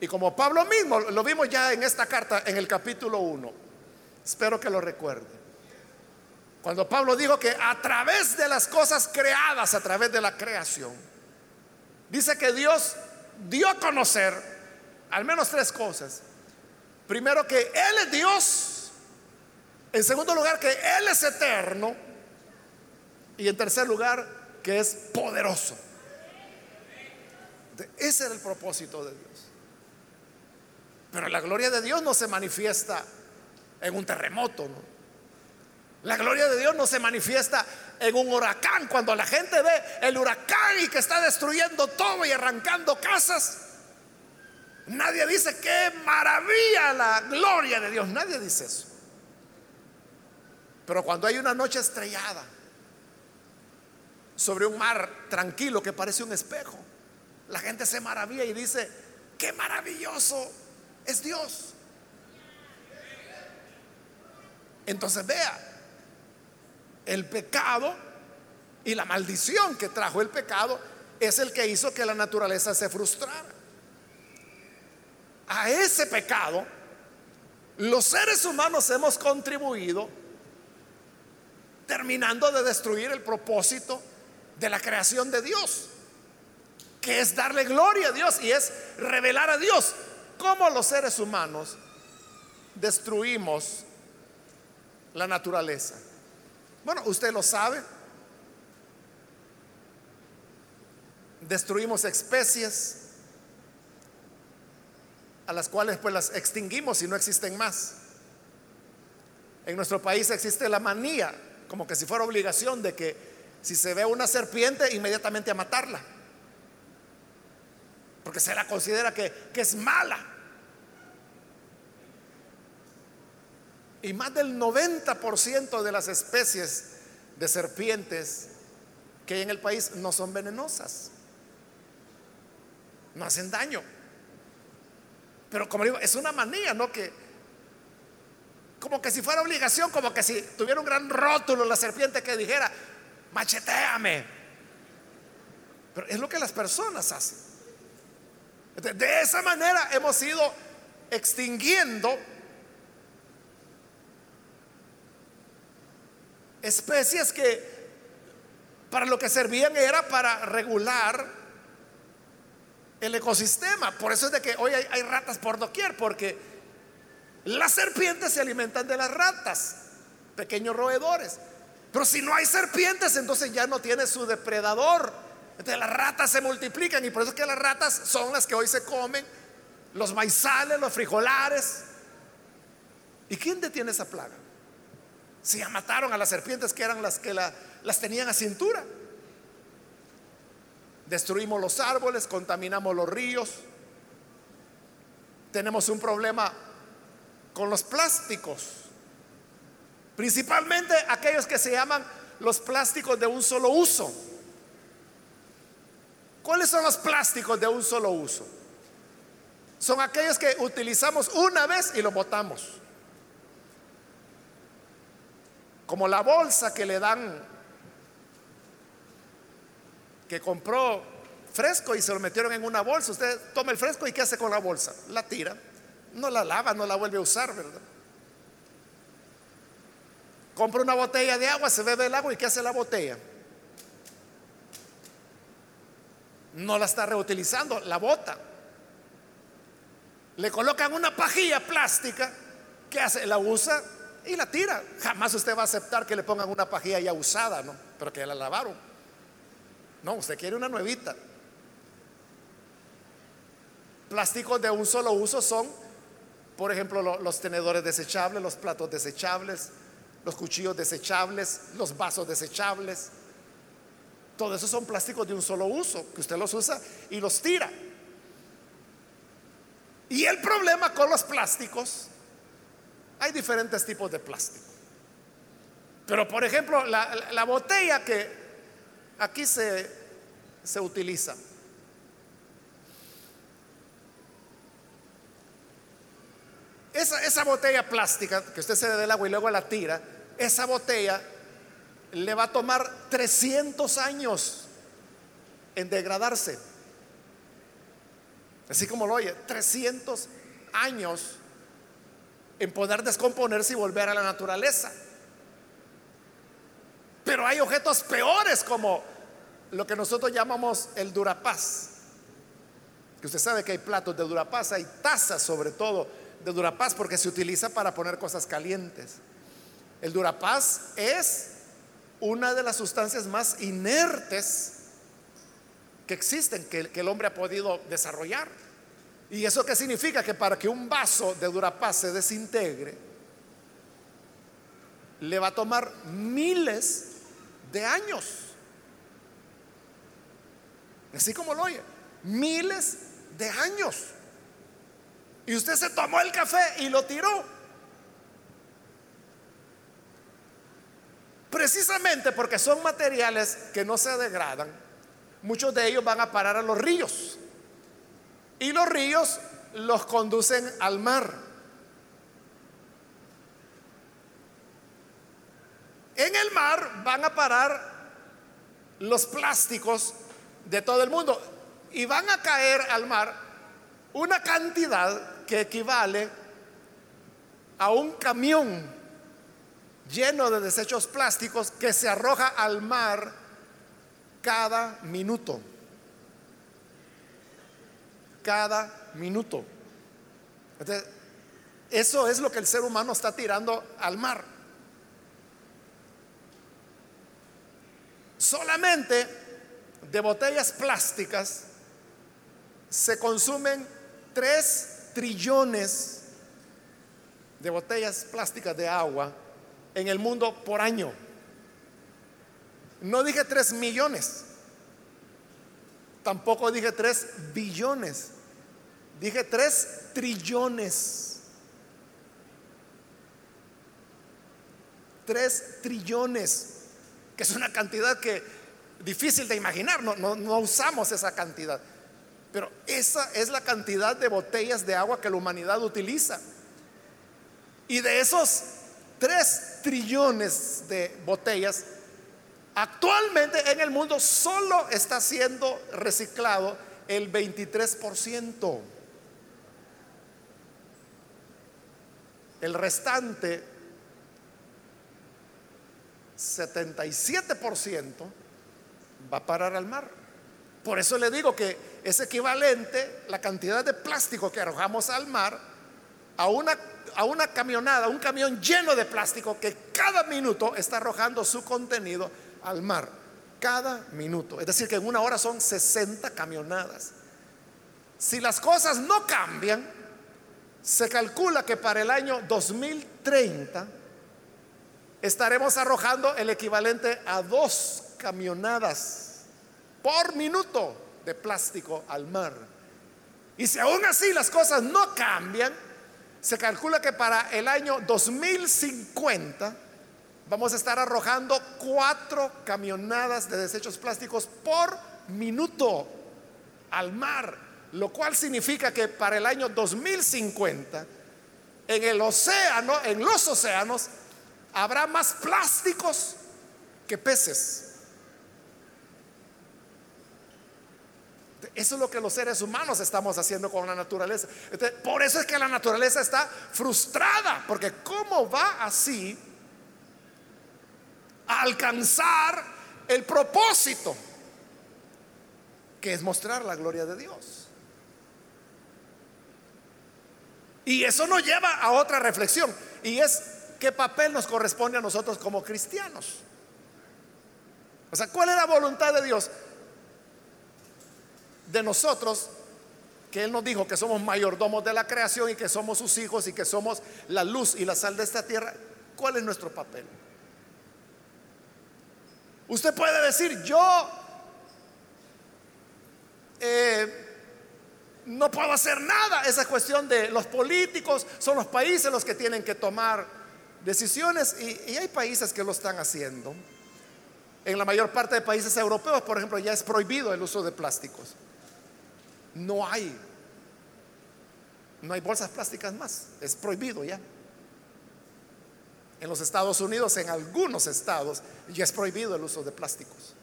Y como Pablo mismo, lo vimos ya en esta carta, en el capítulo 1, espero que lo recuerde. Cuando Pablo dijo que a través de las cosas creadas, a través de la creación, dice que Dios dio a conocer al menos tres cosas. Primero que Él es Dios. En segundo lugar que Él es eterno. Y en tercer lugar que es poderoso. Ese era el propósito de Dios. Pero la gloria de Dios no se manifiesta en un terremoto. La gloria de Dios no se manifiesta en un huracán. Cuando la gente ve el huracán y que está destruyendo todo y arrancando casas, Nadie dice qué maravilla la gloria de Dios. Nadie dice eso. Pero cuando hay una noche estrellada sobre un mar tranquilo que parece un espejo, la gente se maravilla y dice, qué maravilloso es Dios. Entonces vea, el pecado y la maldición que trajo el pecado es el que hizo que la naturaleza se frustrara a ese pecado, los seres humanos hemos contribuido terminando de destruir el propósito de la creación de Dios, que es darle gloria a Dios y es revelar a Dios. ¿Cómo los seres humanos destruimos la naturaleza? Bueno, usted lo sabe. Destruimos especies, a las cuales pues las extinguimos y no existen más. En nuestro país existe la manía, como que si fuera obligación de que si se ve una serpiente, inmediatamente a matarla. Porque se la considera que, que es mala. Y más del 90% de las especies de serpientes que hay en el país no son venenosas. No hacen daño. Pero como digo, es una manía, ¿no? Que como que si fuera obligación, como que si tuviera un gran rótulo la serpiente que dijera, macheteame. Pero es lo que las personas hacen. De esa manera hemos ido extinguiendo especies que para lo que servían era para regular el ecosistema. Por eso es de que hoy hay, ratas por doquier, porque las serpientes se alimentan de las ratas, pequeños roedores. Pero si no hay serpientes, entonces ya no tiene su depredador. Entonces las ratas se multiplican y por eso es que las ratas son las que hoy se comen los maizales, los frijolares. ¿Y quién detiene esa plaga? Si ya mataron a las serpientes que eran las que las tenían a cintura. Destruimos los árboles, contaminamos los ríos. Tenemos un problema con los plásticos. Principalmente aquellos que se llaman los plásticos de un solo uso. ¿Cuáles son los plásticos de un solo uso? Son aquellos que utilizamos una vez y los botamos. Como la bolsa que le dan que compró fresco y se lo metieron en una bolsa. Usted toma el fresco y ¿qué hace con la bolsa? La tira. No la lava, no la vuelve a usar, ¿verdad? Compra una botella de agua, se bebe el agua y ¿qué hace la botella? No la está reutilizando, la bota. Le colocan una pajilla plástica, ¿qué hace? La usa y la tira. Jamás usted va a aceptar que le pongan una pajilla ya usada, ¿no? Pero que la lavaron. No, usted quiere una nuevita. Plásticos de un solo uso son, por ejemplo, los tenedores desechables, los platos desechables, los cuchillos desechables, los vasos desechables. Todo eso son plásticos de un solo uso, que usted los usa y los tira. Y el problema con los plásticos, hay diferentes tipos de plástico. Pero por ejemplo, la, la botella que aquí se, se utiliza. Esa, esa, botella plástica que usted se le el agua y luego la tira, esa botella le va a tomar 300 años en degradarse. Así como lo oye, 300 años en poder descomponerse y volver a la naturaleza. Pero hay objetos peores como lo que nosotros llamamos el durapaz. Que usted sabe que hay platos de durapaz, hay tazas sobre todo de durapaz porque se utiliza para poner cosas calientes. El durapaz es una de las sustancias más inertes que existen, que, que el hombre ha podido desarrollar. ¿Y eso qué significa? Que para que un vaso de durapaz se desintegre, le va a tomar miles de años. Así como lo oye, miles de años. Y usted se tomó el café y lo tiró. Precisamente porque son materiales que no se degradan, muchos de ellos van a parar a los ríos. Y los ríos los conducen al mar. En el mar van a parar los plásticos de todo el mundo y van a caer al mar una cantidad que equivale a un camión lleno de desechos plásticos que se arroja al mar cada minuto. Cada minuto. eso es lo que el ser humano está tirando al mar. Solamente de botellas plásticas se consumen 3 trillones de botellas plásticas de agua en el mundo por año. No dije 3 millones, tampoco dije 3 billones, dije 3 trillones. 3 trillones que es una cantidad que difícil de imaginar, no, no, usamos esa cantidad. Pero esa es la cantidad de botellas de agua que la humanidad utiliza. Y de esos 3 trillones de botellas, actualmente en el mundo solo está siendo reciclado el 23%. El restante, 77%, va a parar al mar. Por eso le digo que es equivalente la cantidad de plástico que arrojamos al mar a una, a una camionada, un camión lleno de plástico que cada minuto está arrojando su contenido al mar. Cada minuto. Es decir, que en una hora son 60 camionadas. Si las cosas no cambian, se calcula que para el año 2030 estaremos arrojando el equivalente a dos camionadas por minuto de plástico al mar. Y si aún así las cosas no cambian, se calcula que para el año 2050 vamos a estar arrojando cuatro camionadas de desechos plásticos por minuto al mar, lo cual significa que para el año 2050 en el océano, en los océanos, habrá más plásticos que peces. Eso es lo que los seres humanos estamos haciendo con la naturaleza. por eso es que la naturaleza está frustrada, porque ¿cómo va así alcanzar el propósito? Que es mostrar la gloria de Dios. Y eso nos lleva a otra reflexión, y es qué papel nos corresponde a nosotros como cristianos. O sea, ¿cuál es la voluntad de Dios? de nosotros, que Él nos dijo que somos mayordomos de la creación y que somos sus hijos y que somos la luz y la sal de esta tierra, ¿cuál es nuestro papel? Usted puede decir, yo eh, no puedo hacer nada. Esa cuestión de los políticos, son los países los que tienen que tomar decisiones y, y hay países que lo están haciendo. En la mayor parte de países europeos, por ejemplo, ya es prohibido el uso de plásticos no hay, no hay bolsas plásticas más, es prohibido ya. En los Estados Unidos, en algunos estados, ya es prohibido el uso de plásticos.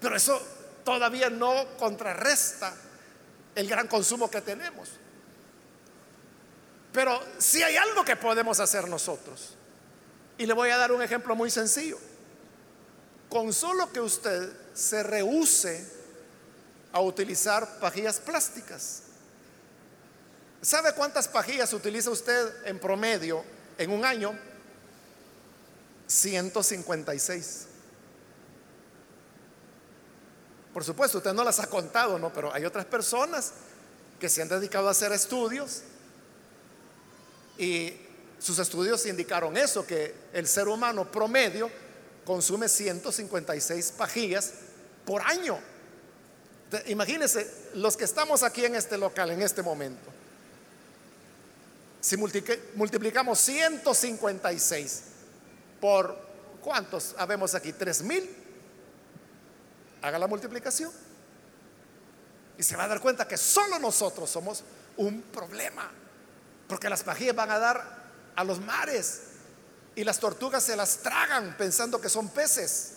Pero eso todavía no contrarresta el gran consumo que tenemos. Pero si hay algo que podemos hacer nosotros, y le voy a dar un ejemplo muy sencillo, con solo que usted se rehúse a utilizar pajillas plásticas. ¿Sabe cuántas pajillas utiliza usted en promedio en un año? 156. Por supuesto, usted no las ha contado, ¿no? Pero hay otras personas que se han dedicado a hacer estudios y sus estudios indicaron eso, que el ser humano promedio consume 156 pajillas por año. Imagínense los que estamos aquí en este local en este momento. Si multiplicamos 156 por cuántos habemos aquí, 3000, haga la multiplicación. Y se va a dar cuenta que solo nosotros somos un problema. Porque las pajillas van a dar a los mares y las tortugas se las tragan pensando que son peces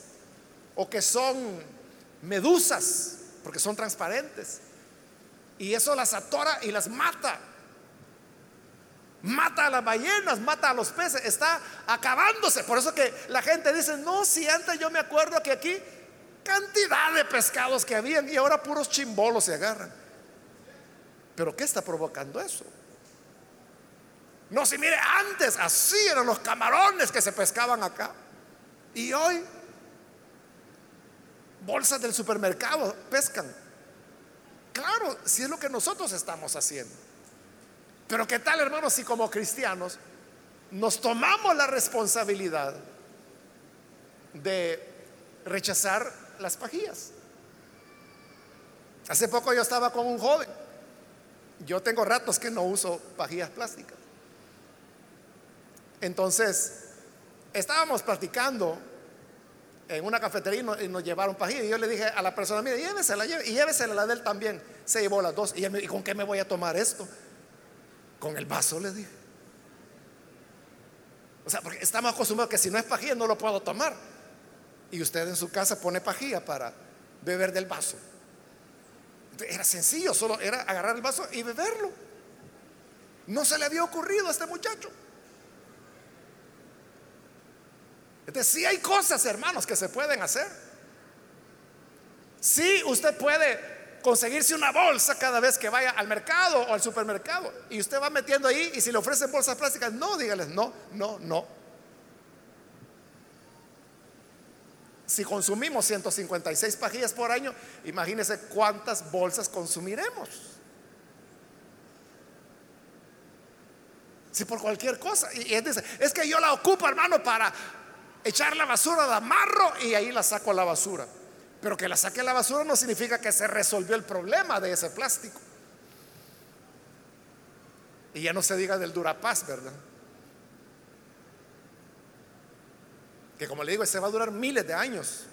o que son medusas porque son transparentes. Y eso las atora y las mata. Mata a las ballenas, mata a los peces, está acabándose. Por eso que la gente dice, no, si antes yo me acuerdo que aquí cantidad de pescados que habían y ahora puros chimbolos se agarran. Pero ¿qué está provocando eso? No, si mire, antes así eran los camarones que se pescaban acá. Y hoy bolsas del supermercado pescan. Claro, si es lo que nosotros estamos haciendo. Pero ¿qué tal, hermanos, si como cristianos nos tomamos la responsabilidad de rechazar las pajillas? Hace poco yo estaba con un joven. Yo tengo ratos que no uso pajillas plásticas. Entonces, estábamos platicando en una cafetería y nos, llevaron pajilla. Y yo le dije a la persona, mire, llévesela, y llévesela la de él también. Se llevó las dos. Y, ¿y con qué me voy a tomar esto? Con el vaso, le dije. O sea, porque estamos acostumbrados que si no es pajilla no lo puedo tomar. Y usted en su casa pone pajilla para beber del vaso. Era sencillo, solo era agarrar el vaso y beberlo. No se le había ocurrido a este muchacho. Entonces, sí hay cosas, hermanos, que se pueden hacer. Sí, usted puede conseguirse una bolsa cada vez que vaya al mercado o al supermercado. Y usted va metiendo ahí y si le ofrecen bolsas plásticas, no, dígales, no, no, no. Si consumimos 156 pajillas por año, imagínese cuántas bolsas consumiremos. Si por cualquier cosa. Y él dice, es que yo la ocupo, hermano, para echar la basura de amarro y ahí la saco a la basura. Pero que la saque a la basura no significa que se resolvió el problema de ese plástico. Y ya no se diga del Durapaz, ¿verdad? Que como le digo, ese va a durar miles de años.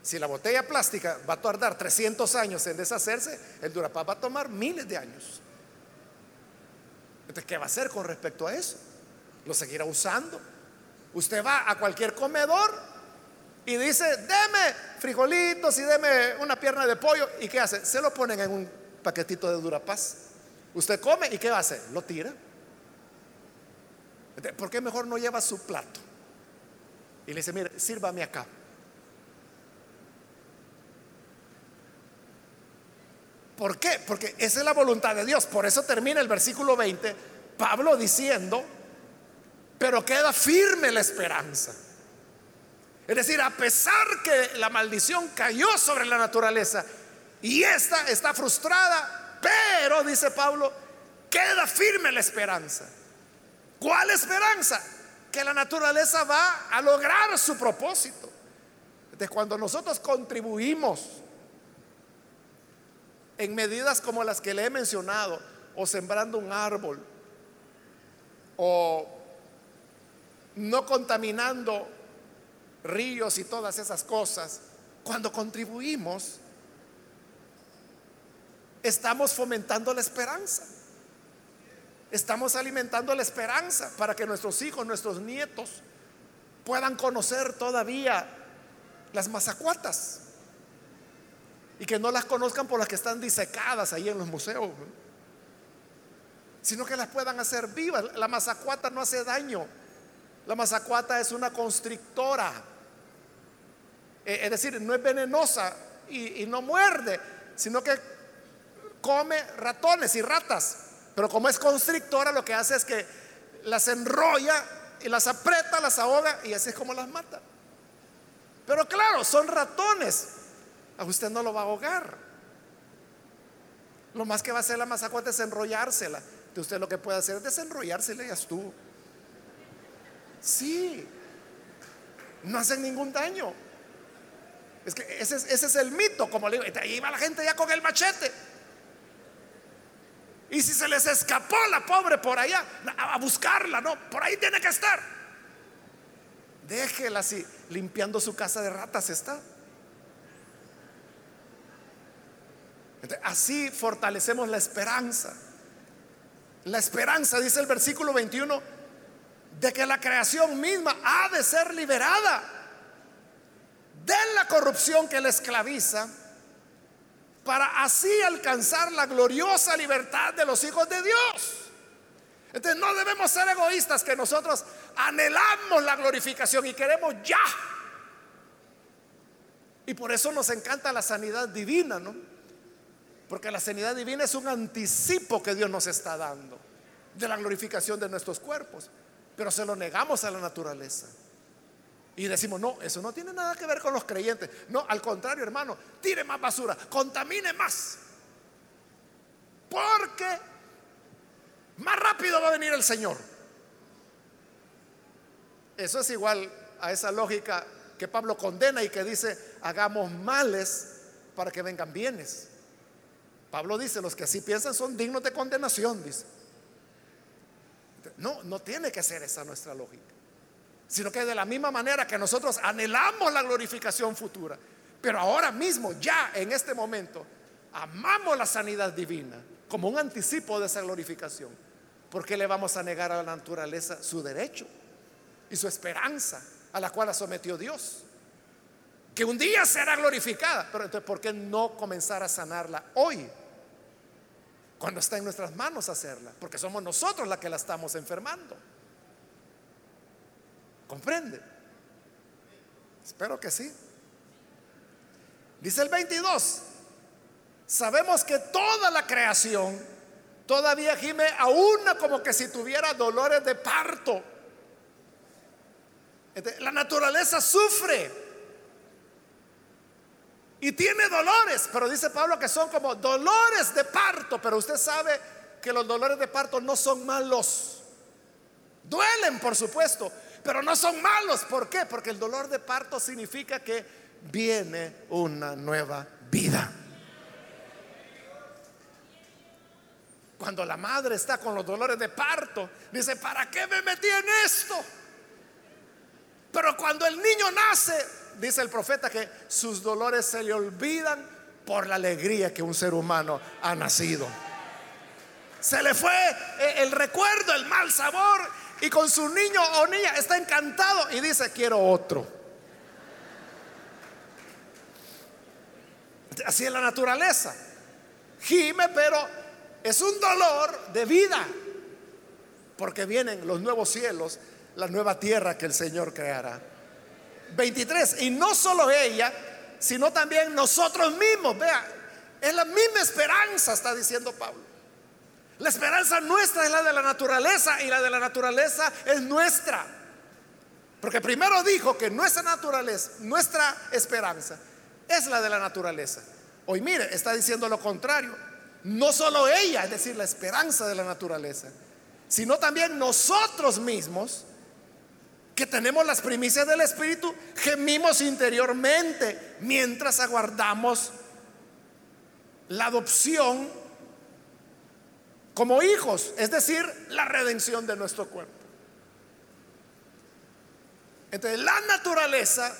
Si la botella plástica va a tardar 300 años en deshacerse, el Durapaz va a tomar miles de años. Entonces, ¿qué va a hacer con respecto a eso? ¿Lo seguirá usando? Usted va a cualquier comedor y dice, deme frijolitos y deme una pierna de pollo. ¿Y qué hace? Se lo ponen en un paquetito de Durapaz. Usted come y ¿qué va a hacer? Lo tira. ¿Por qué mejor no lleva su plato? Y le dice, mire, sírvame acá. ¿Por qué? Porque esa es la voluntad de Dios. Por eso termina el versículo 20, Pablo diciendo, pero queda firme la esperanza. Es decir, a pesar que la maldición cayó sobre la naturaleza y esta está frustrada, pero, dice Pablo, queda firme la esperanza. ¿Cuál esperanza? Que la naturaleza va a lograr su propósito. De cuando nosotros contribuimos en medidas como las que le he mencionado, o sembrando un árbol, o no contaminando ríos y todas esas cosas, cuando contribuimos, estamos fomentando la esperanza. Estamos alimentando la esperanza para que nuestros hijos, nuestros nietos puedan conocer todavía las mazacuatas y que no las conozcan por las que están disecadas ahí en los museos, sino que las puedan hacer vivas. La mazacuata no hace daño. La mazacuata es una constrictora. Eh, es decir, no es venenosa y, no muerde, sino que come ratones y ratas. Pero como es constrictora, lo que hace es que las enrolla y las aprieta, las ahoga y así es como las mata. Pero claro, son ratones. A usted no lo va a ahogar. Lo más que va a hacer la mazacuata es enrollársela. De usted lo que puede hacer es desenrollársela y estuvo. Sí, no hacen ningún daño. Es que ese, es el mito, como le digo. Ahí va la gente ya con el machete. Y si se les escapó la pobre por allá, a buscarla, no, por ahí tiene que estar. Déjela así, limpiando su casa de ratas está. Así fortalecemos la esperanza. La esperanza, dice el versículo 21, de que la creación misma ha de ser liberada de la corrupción que la esclaviza para así alcanzar la gloriosa libertad de los hijos de Dios. Entonces no debemos ser egoístas que nosotros anhelamos la glorificación y queremos ya. Y por eso nos encanta la sanidad divina, ¿no? Porque la sanidad divina es un anticipo que Dios nos está dando de la glorificación de nuestros cuerpos, pero se lo negamos a la naturaleza. Y decimos, no, eso no tiene nada que ver con los creyentes. No, al contrario, hermano, tire más basura, contamine más. Porque más rápido va a venir el Señor. Eso es igual a esa lógica que Pablo condena y que dice, hagamos males para que vengan bienes. Pablo dice, los que así piensan son dignos de condenación, dice. No, no tiene que ser esa nuestra lógica sino que de la misma manera que nosotros anhelamos la glorificación futura, pero ahora mismo, ya en este momento, amamos la sanidad divina como un anticipo de esa glorificación. ¿por qué le vamos a negar a la naturaleza su derecho y su esperanza a la cual la sometió Dios? Que un día será glorificada, pero entonces ¿por qué no comenzar a sanarla hoy? Cuando está en nuestras manos hacerla, porque somos nosotros la que la estamos enfermando. ¿Comprende? Espero que sí. Dice el 22, sabemos que toda la creación todavía gime a una como que si tuviera dolores de parto. La naturaleza sufre y tiene dolores, pero dice Pablo que son como dolores de parto, pero usted sabe que los dolores de parto no son malos. Duelen, por supuesto, pero no son malos. ¿Por qué? Porque el dolor de parto significa que viene una nueva vida. Cuando la madre está con los dolores de parto, dice, ¿para qué me metí en esto? Pero cuando el niño nace, dice el profeta que sus dolores se le olvidan por la alegría que un ser humano ha nacido. Se le fue eh, el recuerdo, el mal sabor, y con su niño o niña está encantado y dice, quiero otro. Así es la naturaleza. Gime, pero es un dolor de vida, porque vienen los nuevos cielos, la nueva tierra que el Señor creará. 23, y no solo ella, sino también nosotros mismos, vea, es la misma esperanza, está diciendo Pablo. La esperanza nuestra es la de la naturaleza y la de la naturaleza es nuestra. Porque primero dijo que nuestra naturaleza, nuestra esperanza es la de la naturaleza. Hoy mire, está diciendo lo contrario no solo ella, es decir, la esperanza de la naturaleza, sino también nosotros mismos, que tenemos las primicias del Espíritu, gemimos interiormente mientras aguardamos la adopción como hijos, es decir, la redención de nuestro cuerpo. Entonces, la naturaleza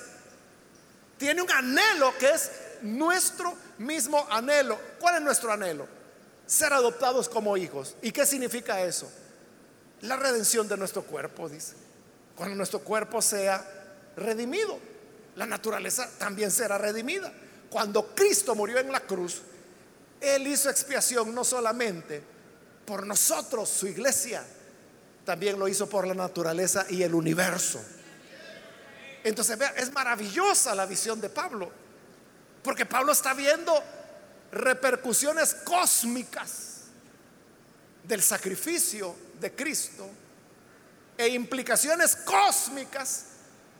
tiene un anhelo que es nuestro mismo anhelo. ¿Cuál es nuestro anhelo? Ser adoptados como hijos. ¿Y qué significa eso? La redención de nuestro cuerpo, dice. Cuando nuestro cuerpo sea redimido, la naturaleza también será redimida. Cuando Cristo murió en la cruz, Él hizo expiación no solamente por nosotros, su iglesia, también lo hizo por la naturaleza y el universo. Entonces, vea, es maravillosa la visión de Pablo. Porque Pablo está viendo repercusiones cósmicas del sacrificio de Cristo e implicaciones cósmicas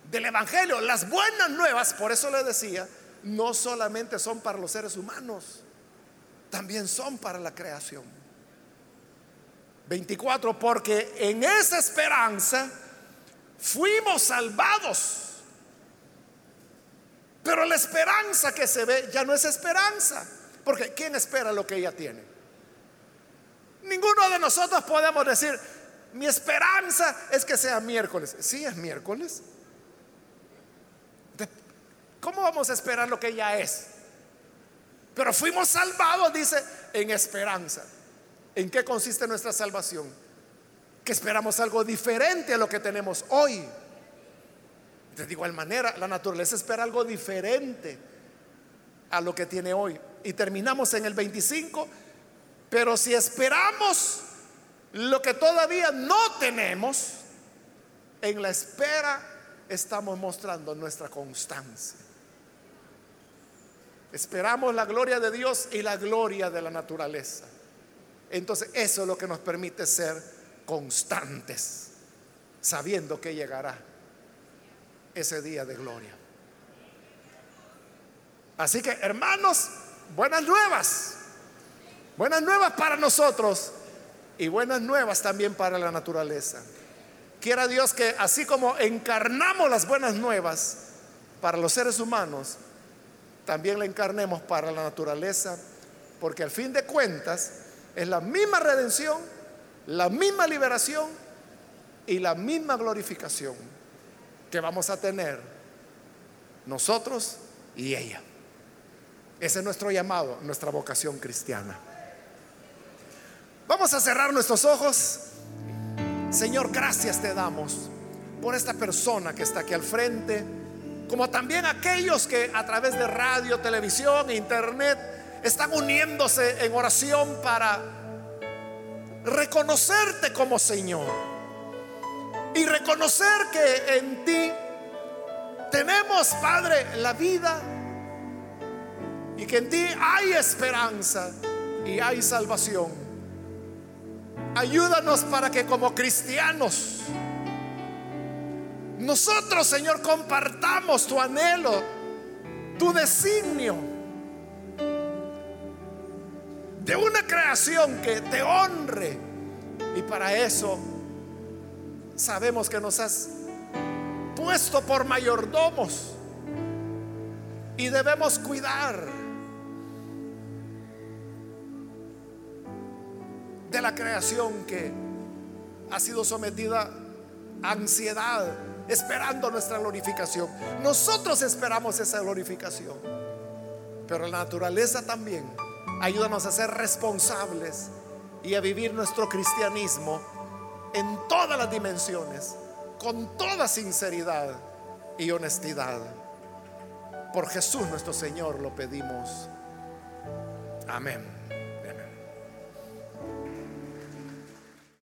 del Evangelio. Las buenas nuevas, por eso le decía, no solamente son para los seres humanos, también son para la creación. 24, porque en esa esperanza fuimos salvados. Pero la esperanza que se ve ya no es esperanza. Porque ¿quién espera lo que ella tiene? Ninguno de nosotros podemos decir, mi esperanza es que sea miércoles. Sí, es miércoles. ¿Cómo vamos a esperar lo que ella es? Pero fuimos salvados, dice, en esperanza. ¿En qué consiste nuestra salvación? Que esperamos algo diferente a lo que tenemos hoy. De igual manera, la naturaleza espera algo diferente a lo que tiene hoy. Y terminamos en el 25, pero si esperamos lo que todavía no tenemos, en la espera estamos mostrando nuestra constancia. Esperamos la gloria de Dios y la gloria de la naturaleza. Entonces eso es lo que nos permite ser constantes, sabiendo que llegará ese día de gloria. Así que, hermanos, buenas nuevas. Buenas nuevas para nosotros y buenas nuevas también para la naturaleza. Quiera Dios que así como encarnamos las buenas nuevas para los seres humanos, también la encarnemos para la naturaleza, porque al fin de cuentas es la misma redención, la misma liberación y la misma glorificación que vamos a tener nosotros y ella. Ese es nuestro llamado, nuestra vocación cristiana. Vamos a cerrar nuestros ojos Señor, gracias te damos por esta persona que está aquí al frente, como también aquellos que a través de radio, televisión internet están uniéndose en oración para reconocerte como Señor y reconocer que en ti tenemos, Padre, la vida y que en ti hay esperanza y hay salvación. Ayúdanos para que como cristianos nosotros, Señor, compartamos tu anhelo, tu designio de una creación que te honre. Y para eso sabemos que nos has puesto por mayordomos y debemos cuidar de la creación que ha sido sometida a ansiedad, esperando nuestra glorificación. Nosotros esperamos esa glorificación, pero la naturaleza también. Ayúdanos a ser responsables y a vivir nuestro cristianismo en todas las dimensiones, con toda sinceridad y honestidad. Por Jesús nuestro Señor lo pedimos. Amén.